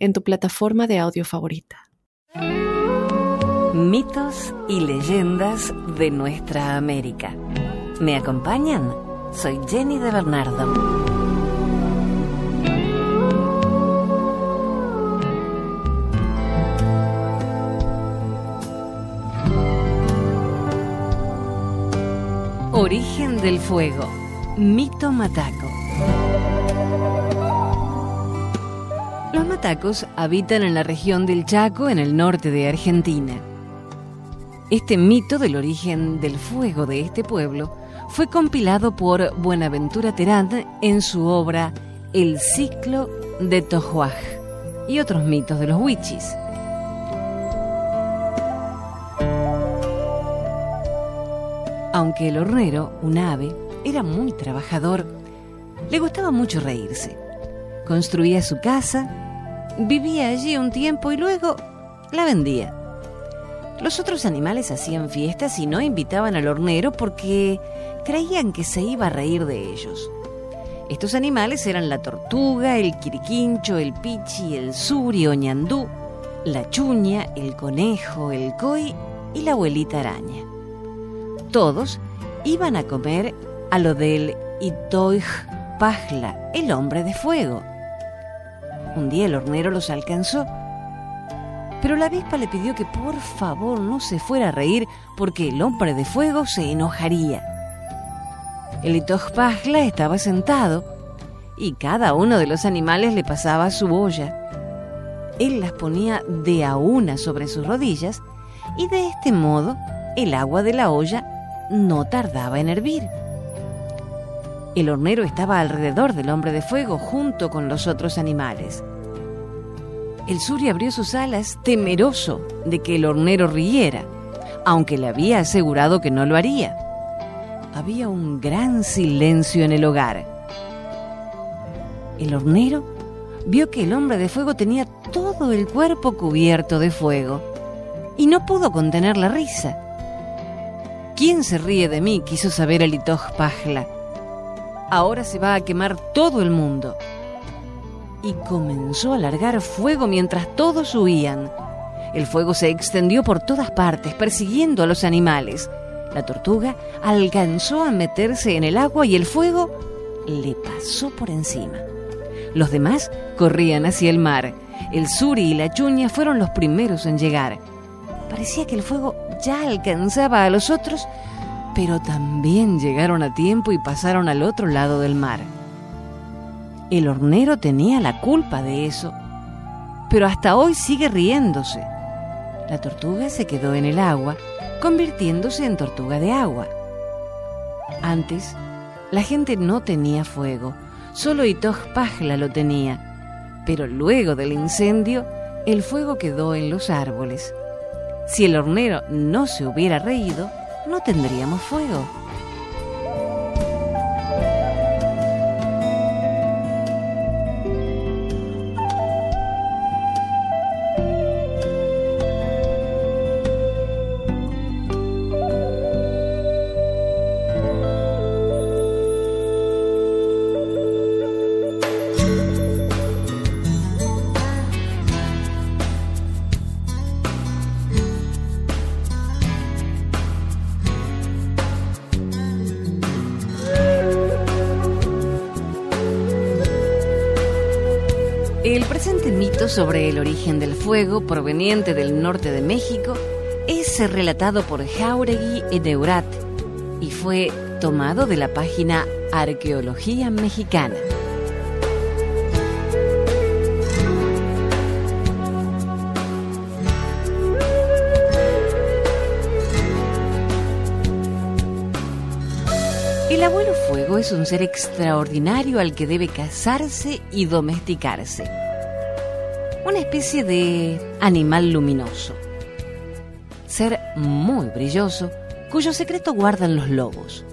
en tu plataforma de audio favorita. Mitos y leyendas de nuestra América. ¿Me acompañan? Soy Jenny de Bernardo. Origen del fuego. Mito Mataco. Los matacos habitan en la región del Chaco, en el norte de Argentina. Este mito del origen del fuego de este pueblo fue compilado por Buenaventura Terán en su obra El ciclo de Tojuaj y otros mitos de los huichis. Aunque el hornero, un ave, era muy trabajador, le gustaba mucho reírse. Construía su casa, vivía allí un tiempo y luego la vendía. Los otros animales hacían fiestas y no invitaban al hornero porque creían que se iba a reír de ellos. Estos animales eran la tortuga, el quiriquincho, el pichi, el suri o ñandú, la chuña, el conejo, el coi y la abuelita araña. Todos iban a comer a lo del Itoij Pajla, el hombre de fuego. Un día el hornero los alcanzó, pero la avispa le pidió que por favor no se fuera a reír porque el hombre de fuego se enojaría. El Itoij Pajla estaba sentado y cada uno de los animales le pasaba su olla. Él las ponía de a una sobre sus rodillas y de este modo el agua de la olla no tardaba en hervir. El hornero estaba alrededor del hombre de fuego junto con los otros animales. El suri abrió sus alas temeroso de que el hornero riera, aunque le había asegurado que no lo haría. Había un gran silencio en el hogar. El hornero vio que el hombre de fuego tenía todo el cuerpo cubierto de fuego y no pudo contener la risa. ¿Quién se ríe de mí? quiso saber el Itoj Pajla. Ahora se va a quemar todo el mundo. Y comenzó a largar fuego mientras todos huían. El fuego se extendió por todas partes, persiguiendo a los animales. La tortuga alcanzó a meterse en el agua y el fuego le pasó por encima. Los demás corrían hacia el mar. El suri y la chuña fueron los primeros en llegar. Parecía que el fuego ya alcanzaba a los otros, pero también llegaron a tiempo y pasaron al otro lado del mar. El hornero tenía la culpa de eso, pero hasta hoy sigue riéndose. La tortuga se quedó en el agua, convirtiéndose en tortuga de agua. Antes, la gente no tenía fuego, solo Itoj Pajla lo tenía, pero luego del incendio, el fuego quedó en los árboles. Si el hornero no se hubiera reído, no tendríamos fuego. Sobre el origen del fuego proveniente del norte de México es relatado por Jauregui y Deurat y fue tomado de la página Arqueología Mexicana. El abuelo fuego es un ser extraordinario al que debe casarse y domesticarse. Una especie de animal luminoso. Ser muy brilloso, cuyo secreto guardan los lobos.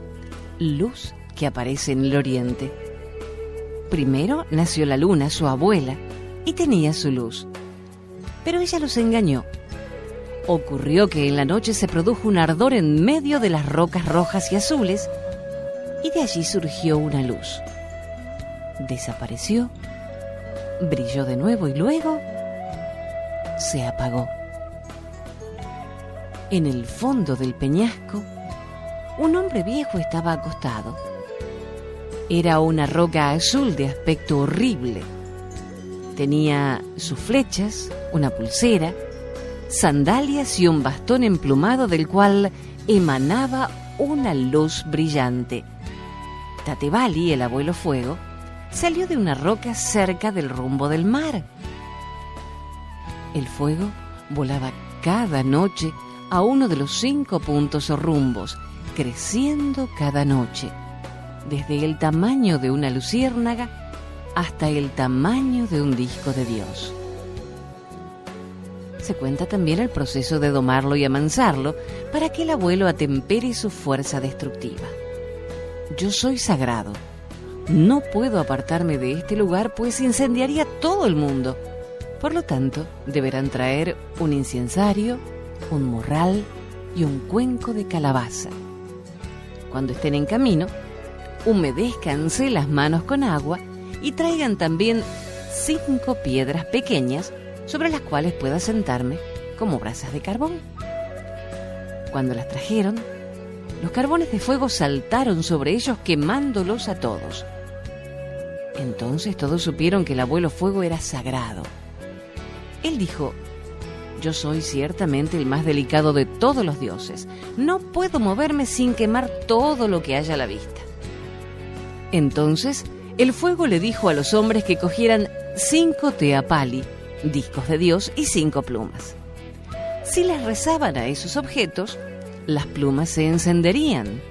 Luz que aparece en el oriente. Primero nació la luna, su abuela, y tenía su luz. Pero ella los engañó. Ocurrió que en la noche se produjo un ardor en medio de las rocas rojas y azules, y de allí surgió una luz. Desapareció, brilló de nuevo y luego se apagó. En el fondo del peñasco, un hombre viejo estaba acostado. Era una roca azul de aspecto horrible. Tenía sus flechas, una pulsera, sandalias y un bastón emplumado del cual emanaba una luz brillante. Tatevali, el abuelo fuego, salió de una roca cerca del rumbo del mar. El fuego volaba cada noche a uno de los cinco puntos o rumbos, creciendo cada noche, desde el tamaño de una luciérnaga hasta el tamaño de un disco de Dios. Se cuenta también el proceso de domarlo y amansarlo para que el abuelo atempere su fuerza destructiva. Yo soy sagrado. No puedo apartarme de este lugar pues incendiaría todo el mundo. Por lo tanto, deberán traer un incensario, un morral y un cuenco de calabaza. Cuando estén en camino, humedezcanse las manos con agua y traigan también cinco piedras pequeñas sobre las cuales pueda sentarme como brasas de carbón. Cuando las trajeron, los carbones de fuego saltaron sobre ellos quemándolos a todos. Entonces todos supieron que el abuelo fuego era sagrado. Él dijo, yo soy ciertamente el más delicado de todos los dioses. No puedo moverme sin quemar todo lo que haya a la vista. Entonces, el fuego le dijo a los hombres que cogieran cinco teapali, discos de Dios, y cinco plumas. Si les rezaban a esos objetos, las plumas se encenderían.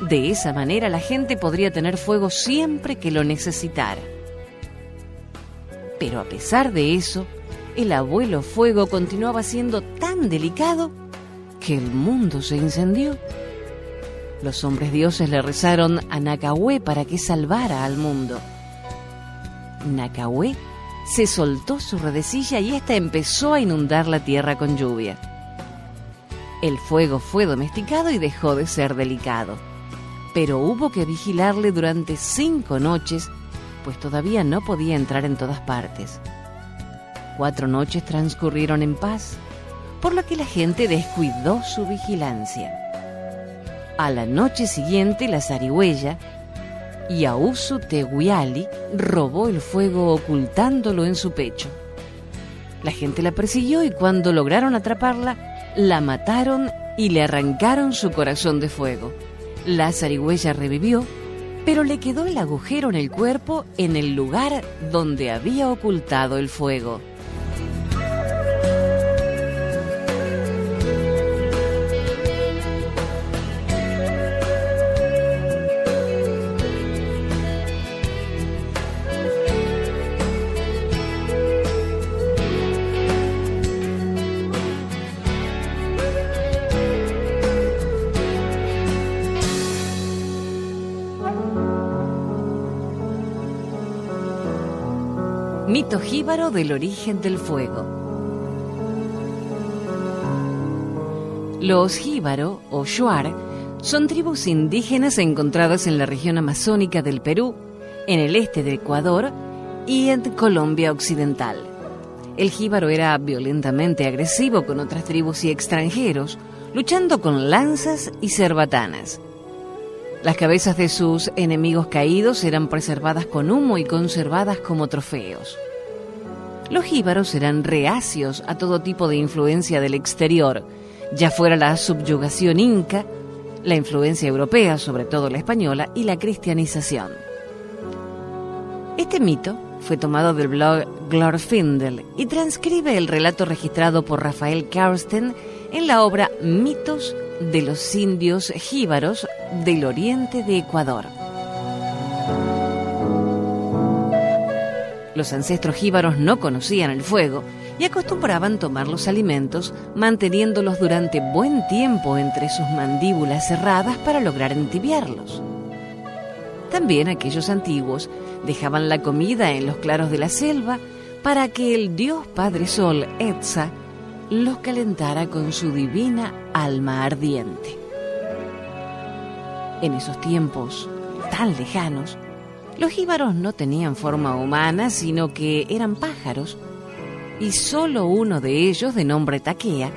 De esa manera la gente podría tener fuego siempre que lo necesitara. Pero a pesar de eso, el abuelo fuego continuaba siendo tan delicado que el mundo se incendió. Los hombres dioses le rezaron a Nakahue para que salvara al mundo. Nakahue se soltó su redecilla y ésta empezó a inundar la tierra con lluvia. El fuego fue domesticado y dejó de ser delicado, pero hubo que vigilarle durante cinco noches, pues todavía no podía entrar en todas partes. Cuatro noches transcurrieron en paz, por lo que la gente descuidó su vigilancia. A la noche siguiente, la zarigüeya, Yausu Teguiali, robó el fuego ocultándolo en su pecho. La gente la persiguió y cuando lograron atraparla, la mataron y le arrancaron su corazón de fuego. La zarigüeya revivió, pero le quedó el agujero en el cuerpo en el lugar donde había ocultado el fuego. Mito jíbaro del origen del fuego. Los jíbaro o shuar son tribus indígenas encontradas en la región amazónica del Perú, en el este de Ecuador y en Colombia Occidental. El jíbaro era violentamente agresivo con otras tribus y extranjeros, luchando con lanzas y cerbatanas. Las cabezas de sus enemigos caídos eran preservadas con humo y conservadas como trofeos. Los jíbaros eran reacios a todo tipo de influencia del exterior, ya fuera la subyugación inca, la influencia europea, sobre todo la española, y la cristianización. Este mito fue tomado del blog Glorfindel y transcribe el relato registrado por Rafael Karsten en la obra Mitos de los indios jíbaros del oriente de Ecuador. Los ancestros jíbaros no conocían el fuego y acostumbraban tomar los alimentos manteniéndolos durante buen tiempo entre sus mandíbulas cerradas para lograr entibiarlos. También aquellos antiguos dejaban la comida en los claros de la selva para que el dios Padre Sol, Etza, los calentara con su divina alma ardiente. En esos tiempos tan lejanos, los jíbaros no tenían forma humana, sino que eran pájaros, y solo uno de ellos, de nombre Taquea,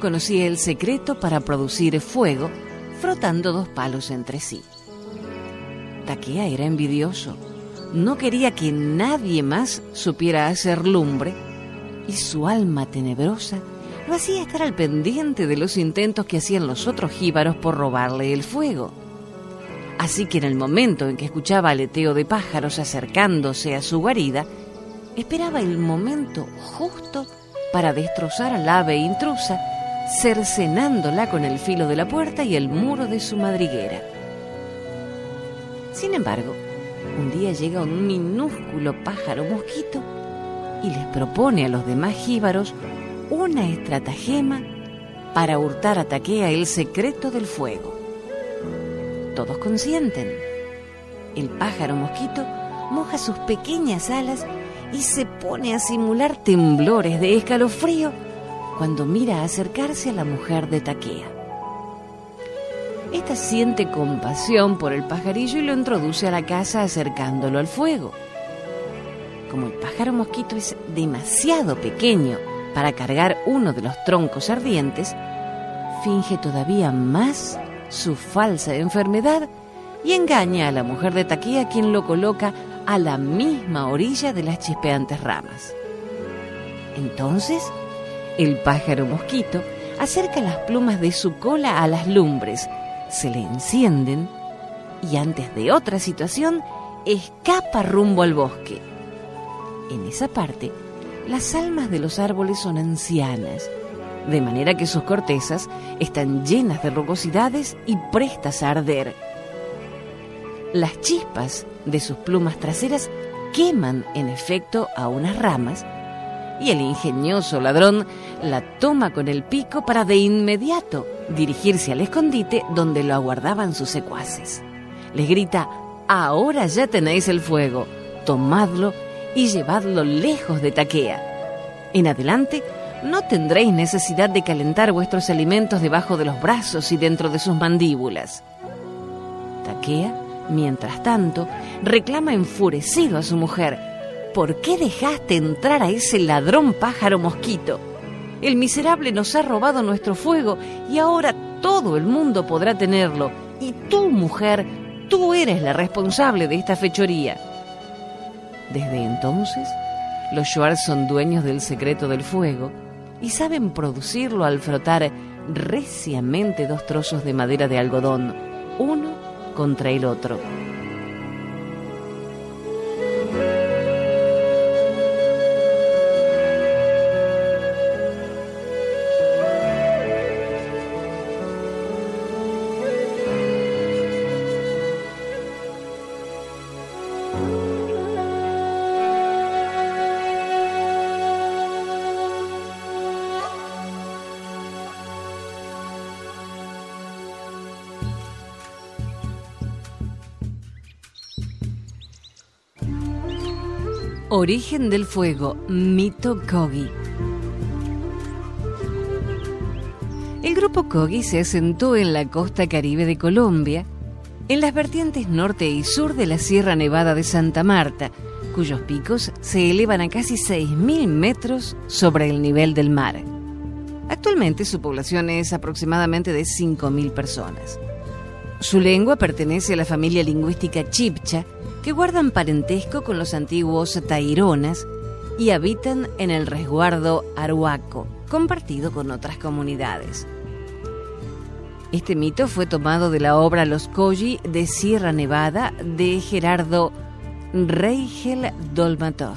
conocía el secreto para producir fuego frotando dos palos entre sí. Taquea era envidioso, no quería que nadie más supiera hacer lumbre, y su alma tenebrosa lo hacía estar al pendiente de los intentos que hacían los otros jíbaros por robarle el fuego. Así que en el momento en que escuchaba aleteo de pájaros acercándose a su guarida, esperaba el momento justo para destrozar al ave intrusa, cercenándola con el filo de la puerta y el muro de su madriguera. Sin embargo, un día llega un minúsculo pájaro mosquito y les propone a los demás jíbaros una estratagema para hurtar a Taquea el secreto del fuego. Todos consienten. El pájaro mosquito moja sus pequeñas alas y se pone a simular temblores de escalofrío cuando mira acercarse a la mujer de Taquea. Esta siente compasión por el pajarillo y lo introduce a la casa acercándolo al fuego. Como el pájaro mosquito es demasiado pequeño para cargar uno de los troncos ardientes, finge todavía más su falsa enfermedad y engaña a la mujer de Taquea quien lo coloca a la misma orilla de las chispeantes ramas. Entonces, el pájaro mosquito acerca las plumas de su cola a las lumbres, se le encienden y antes de otra situación escapa rumbo al bosque. En esa parte, las almas de los árboles son ancianas, de manera que sus cortezas están llenas de rugosidades y prestas a arder. Las chispas de sus plumas traseras queman en efecto a unas ramas y el ingenioso ladrón la toma con el pico para de inmediato dirigirse al escondite donde lo aguardaban sus secuaces. Les grita, ahora ya tenéis el fuego, tomadlo y llevadlo lejos de Taquea. En adelante no tendréis necesidad de calentar vuestros alimentos debajo de los brazos y dentro de sus mandíbulas. Taquea, mientras tanto, reclama enfurecido a su mujer. ¿Por qué dejaste entrar a ese ladrón pájaro mosquito? El miserable nos ha robado nuestro fuego y ahora todo el mundo podrá tenerlo. Y tú, mujer, tú eres la responsable de esta fechoría. Desde entonces, los Shuar son dueños del secreto del fuego y saben producirlo al frotar reciamente dos trozos de madera de algodón, uno contra el otro. Origen del fuego, mito Kogi. El grupo Kogi se asentó en la costa caribe de Colombia, en las vertientes norte y sur de la Sierra Nevada de Santa Marta, cuyos picos se elevan a casi 6.000 metros sobre el nivel del mar. Actualmente su población es aproximadamente de 5.000 personas. Su lengua pertenece a la familia lingüística chipcha, que guardan parentesco con los antiguos taironas y habitan en el resguardo Aruaco, compartido con otras comunidades. Este mito fue tomado de la obra Los Koji de Sierra Nevada de Gerardo Reigel Dolmatov.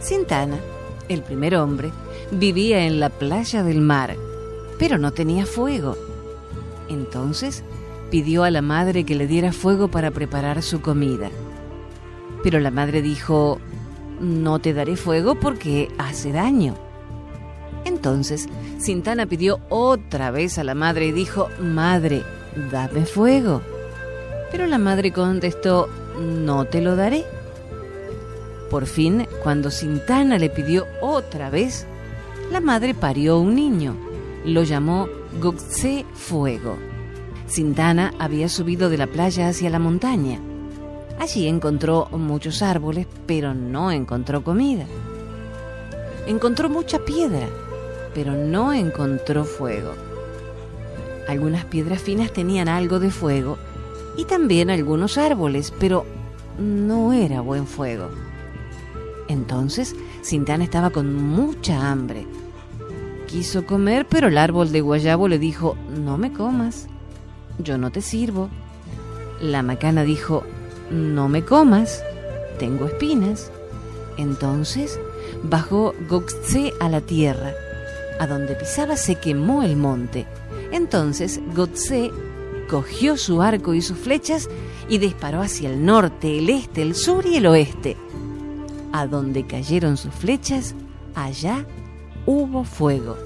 Sintana, el primer hombre, vivía en la playa del mar, pero no tenía fuego. Entonces pidió a la madre que le diera fuego para preparar su comida. Pero la madre dijo, no te daré fuego porque hace daño. Entonces, Sintana pidió otra vez a la madre y dijo, Madre, dame fuego. Pero la madre contestó, no te lo daré. Por fin, cuando Sintana le pidió otra vez, la madre parió un niño. Lo llamó Gokse Fuego. Sintana había subido de la playa hacia la montaña. Allí encontró muchos árboles, pero no encontró comida. Encontró mucha piedra, pero no encontró fuego. Algunas piedras finas tenían algo de fuego y también algunos árboles, pero no era buen fuego. Entonces, Sintana estaba con mucha hambre. Quiso comer, pero el árbol de guayabo le dijo, no me comas, yo no te sirvo. La macana dijo, no me comas, tengo espinas. Entonces bajó Gokse a la tierra. A donde pisaba se quemó el monte. Entonces Gokse cogió su arco y sus flechas y disparó hacia el norte, el este, el sur y el oeste. A donde cayeron sus flechas, allá hubo fuego.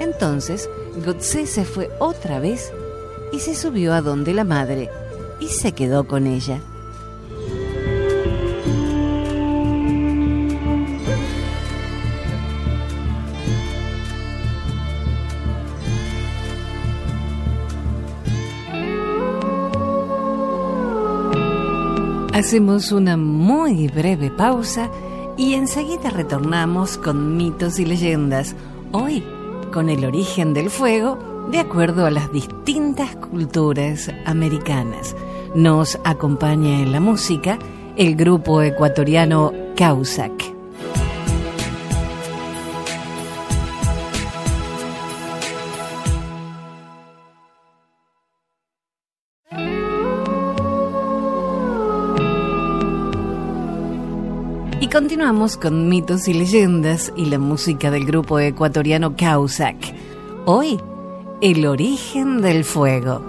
Entonces Gotse se fue otra vez y se subió a donde la madre y se quedó con ella. Hacemos una muy breve pausa y enseguida retornamos con mitos y leyendas, hoy con el origen del fuego de acuerdo a las distintas culturas americanas. Nos acompaña en la música el grupo ecuatoriano Causac. Continuamos con mitos y leyendas y la música del grupo ecuatoriano Causac. Hoy, el origen del fuego.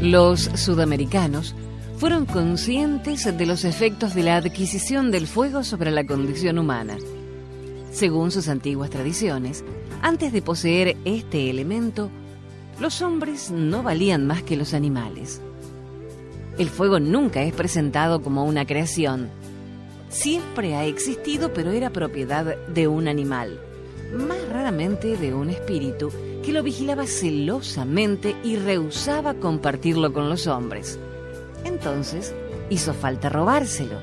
Los sudamericanos fueron conscientes de los efectos de la adquisición del fuego sobre la condición humana. Según sus antiguas tradiciones, antes de poseer este elemento, los hombres no valían más que los animales. El fuego nunca es presentado como una creación. Siempre ha existido, pero era propiedad de un animal, más raramente de un espíritu que lo vigilaba celosamente y rehusaba compartirlo con los hombres. Entonces hizo falta robárselo.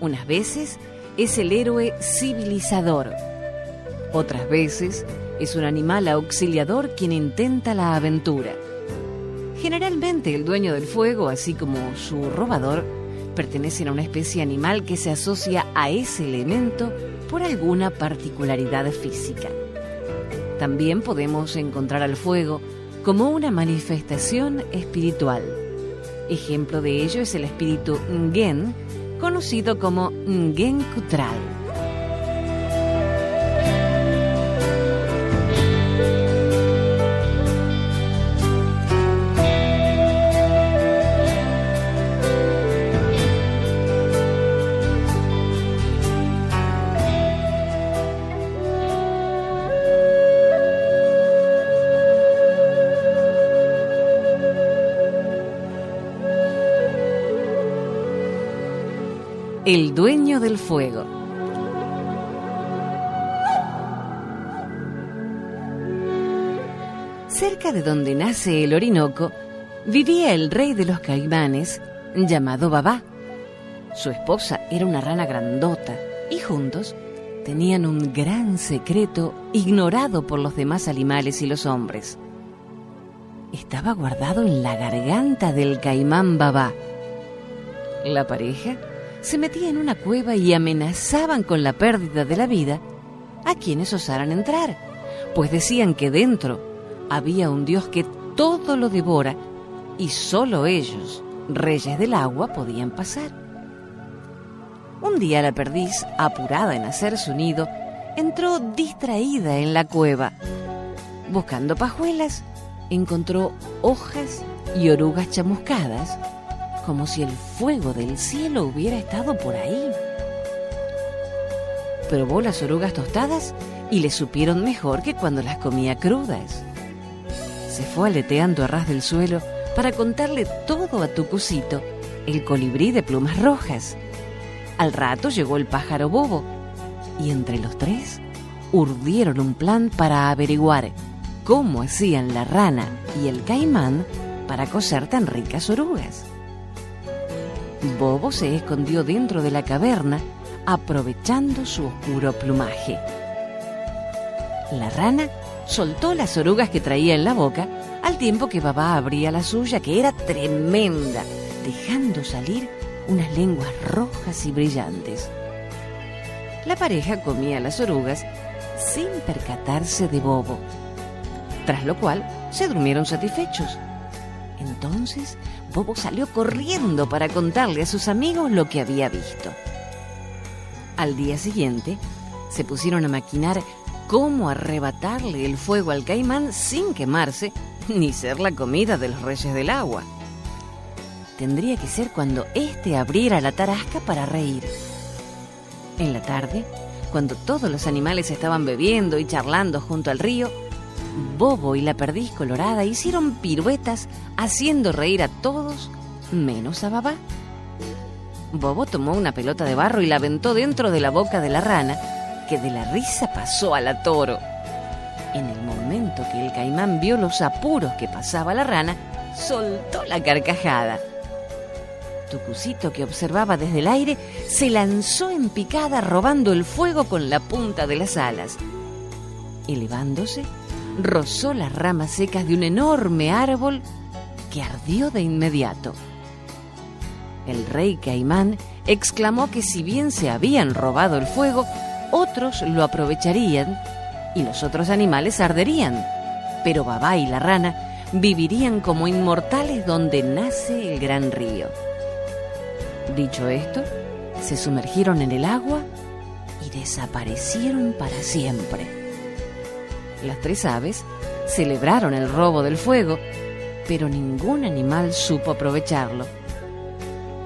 Unas veces es el héroe civilizador. Otras veces es un animal auxiliador quien intenta la aventura. Generalmente el dueño del fuego, así como su robador, pertenecen a una especie animal que se asocia a ese elemento por alguna particularidad física. También podemos encontrar al fuego como una manifestación espiritual. Ejemplo de ello es el espíritu Ngen, conocido como Ngen Kutral. El dueño del fuego. Cerca de donde nace el Orinoco, vivía el rey de los caimanes, llamado Babá. Su esposa era una rana grandota y juntos tenían un gran secreto ignorado por los demás animales y los hombres. Estaba guardado en la garganta del caimán Babá. La pareja se metían en una cueva y amenazaban con la pérdida de la vida a quienes osaran entrar, pues decían que dentro había un Dios que todo lo devora y solo ellos, reyes del agua, podían pasar. Un día la perdiz, apurada en hacer su nido, entró distraída en la cueva. Buscando pajuelas, encontró hojas y orugas chamuscadas, como si el fuego del cielo hubiera estado por ahí. Probó las orugas tostadas y le supieron mejor que cuando las comía crudas. Se fue aleteando a ras del suelo para contarle todo a Tucucito, el colibrí de plumas rojas. Al rato llegó el pájaro bobo y entre los tres urdieron un plan para averiguar cómo hacían la rana y el caimán para coser tan ricas orugas. Bobo se escondió dentro de la caverna aprovechando su oscuro plumaje. La rana soltó las orugas que traía en la boca al tiempo que Babá abría la suya, que era tremenda, dejando salir unas lenguas rojas y brillantes. La pareja comía las orugas sin percatarse de Bobo, tras lo cual se durmieron satisfechos. Entonces Bobo salió corriendo para contarle a sus amigos lo que había visto. Al día siguiente, se pusieron a maquinar cómo arrebatarle el fuego al caimán sin quemarse ni ser la comida de los reyes del agua. Tendría que ser cuando éste abriera la tarasca para reír. En la tarde, cuando todos los animales estaban bebiendo y charlando junto al río, Bobo y la perdiz colorada hicieron piruetas haciendo reír a todos menos a Babá. Bobo tomó una pelota de barro y la aventó dentro de la boca de la rana, que de la risa pasó a la toro. En el momento que el caimán vio los apuros que pasaba la rana, soltó la carcajada. Tucucito, que observaba desde el aire, se lanzó en picada robando el fuego con la punta de las alas. Elevándose, rozó las ramas secas de un enorme árbol que ardió de inmediato. El rey Caimán exclamó que si bien se habían robado el fuego, otros lo aprovecharían y los otros animales arderían, pero Babá y la rana vivirían como inmortales donde nace el gran río. Dicho esto, se sumergieron en el agua y desaparecieron para siempre. Las tres aves celebraron el robo del fuego, pero ningún animal supo aprovecharlo.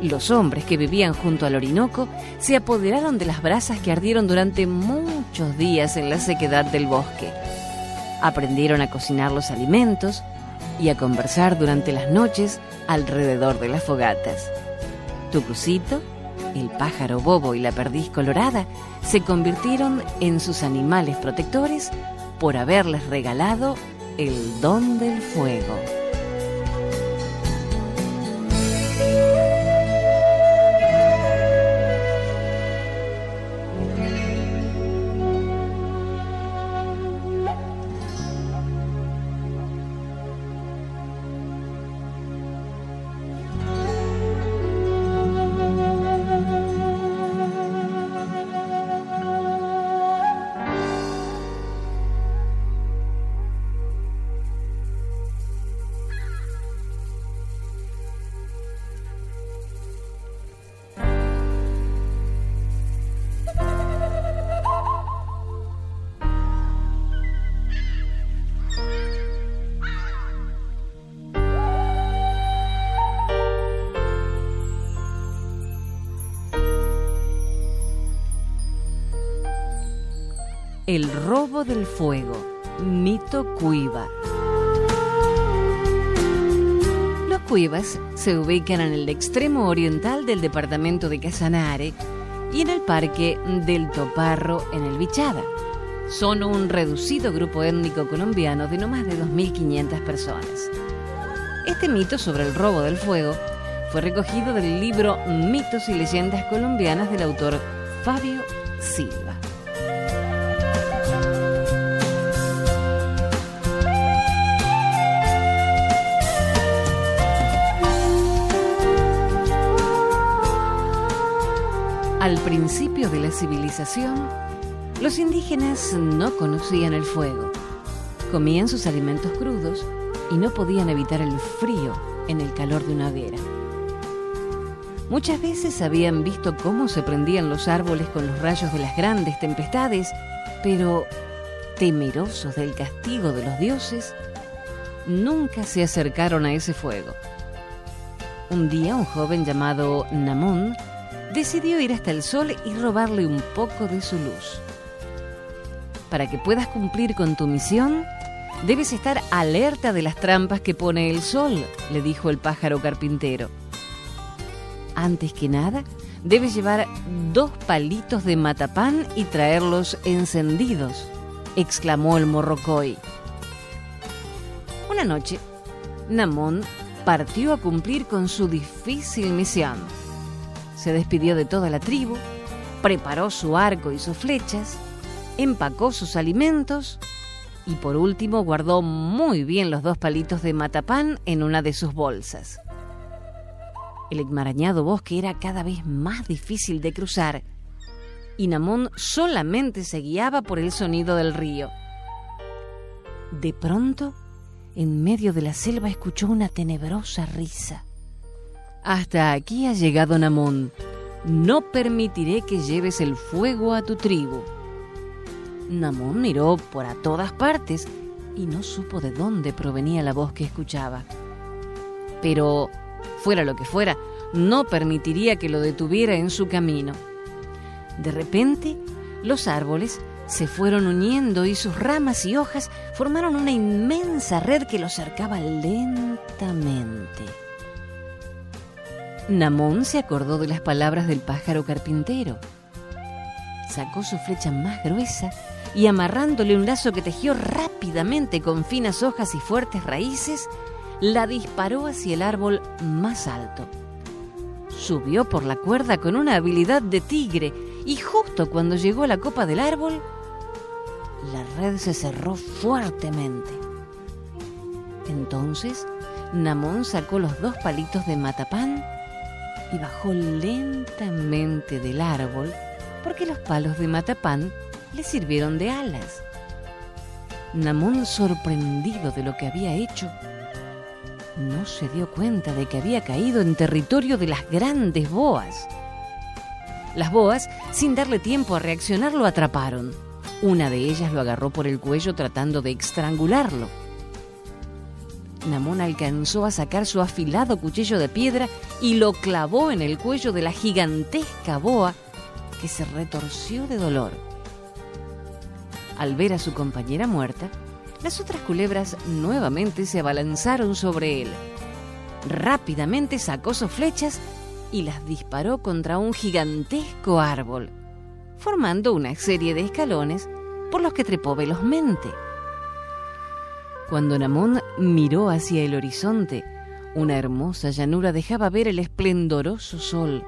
Los hombres que vivían junto al Orinoco se apoderaron de las brasas que ardieron durante muchos días en la sequedad del bosque. Aprendieron a cocinar los alimentos y a conversar durante las noches alrededor de las fogatas. Tucucito, el pájaro bobo y la perdiz colorada se convirtieron en sus animales protectores por haberles regalado el don del fuego. El robo del fuego, mito Cuiva. Los Cuivas se ubican en el extremo oriental del departamento de Casanare y en el parque del Toparro en el Bichada. Son un reducido grupo étnico colombiano de no más de 2.500 personas. Este mito sobre el robo del fuego fue recogido del libro Mitos y Leyendas Colombianas del autor Fabio Silva. Al principio de la civilización, los indígenas no conocían el fuego Comían sus alimentos crudos y no podían evitar el frío en el calor de una hoguera. Muchas veces habían visto cómo se prendían los árboles con los rayos de las grandes tempestades, pero temerosos del castigo de los dioses, nunca se acercaron a ese fuego. Un día un joven llamado Namón decidió ir hasta el sol y robarle un poco de su luz. Para que puedas cumplir con tu misión, debes estar alerta de las trampas que pone el sol, le dijo el pájaro carpintero. Antes que nada, debes llevar dos palitos de matapán y traerlos encendidos, exclamó el morrocoy. Una noche, Namón partió a cumplir con su difícil misión. Se despidió de toda la tribu, preparó su arco y sus flechas, empacó sus alimentos y por último guardó muy bien los dos palitos de matapán en una de sus bolsas. El enmarañado bosque era cada vez más difícil de cruzar y Namón solamente se guiaba por el sonido del río. De pronto, en medio de la selva escuchó una tenebrosa risa. Hasta aquí ha llegado Namón. No permitiré que lleves el fuego a tu tribu. Namón miró por a todas partes y no supo de dónde provenía la voz que escuchaba. Pero fuera lo que fuera, no permitiría que lo detuviera en su camino. De repente, los árboles se fueron uniendo y sus ramas y hojas formaron una inmensa red que lo cercaba lentamente. Namón se acordó de las palabras del pájaro carpintero. Sacó su flecha más gruesa y amarrándole un lazo que tejió rápidamente con finas hojas y fuertes raíces, la disparó hacia el árbol más alto. Subió por la cuerda con una habilidad de tigre y justo cuando llegó a la copa del árbol, la red se cerró fuertemente. Entonces, Namón sacó los dos palitos de matapán y bajó lentamente del árbol porque los palos de matapán le sirvieron de alas. Namón, sorprendido de lo que había hecho, no se dio cuenta de que había caído en territorio de las grandes boas. Las boas, sin darle tiempo a reaccionar, lo atraparon. Una de ellas lo agarró por el cuello tratando de estrangularlo. Namón alcanzó a sacar su afilado cuchillo de piedra y lo clavó en el cuello de la gigantesca boa que se retorció de dolor. Al ver a su compañera muerta, las otras culebras nuevamente se abalanzaron sobre él. Rápidamente sacó sus flechas y las disparó contra un gigantesco árbol, formando una serie de escalones por los que trepó velozmente. Cuando Namón miró hacia el horizonte, una hermosa llanura dejaba ver el esplendoroso sol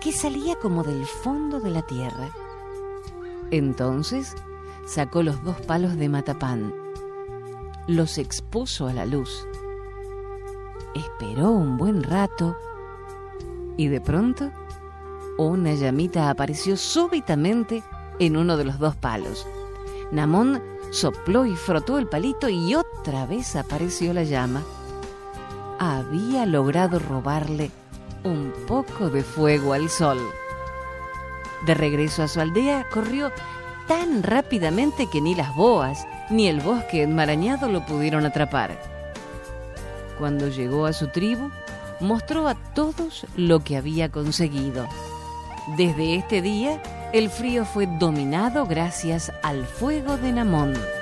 que salía como del fondo de la tierra. Entonces sacó los dos palos de matapán, los expuso a la luz, esperó un buen rato y de pronto una llamita apareció súbitamente en uno de los dos palos. Namón sopló y frotó el palito y otra vez apareció la llama. Había logrado robarle un poco de fuego al sol. De regreso a su aldea, corrió tan rápidamente que ni las boas ni el bosque enmarañado lo pudieron atrapar. Cuando llegó a su tribu, mostró a todos lo que había conseguido. Desde este día, el frío fue dominado gracias al fuego de Namón.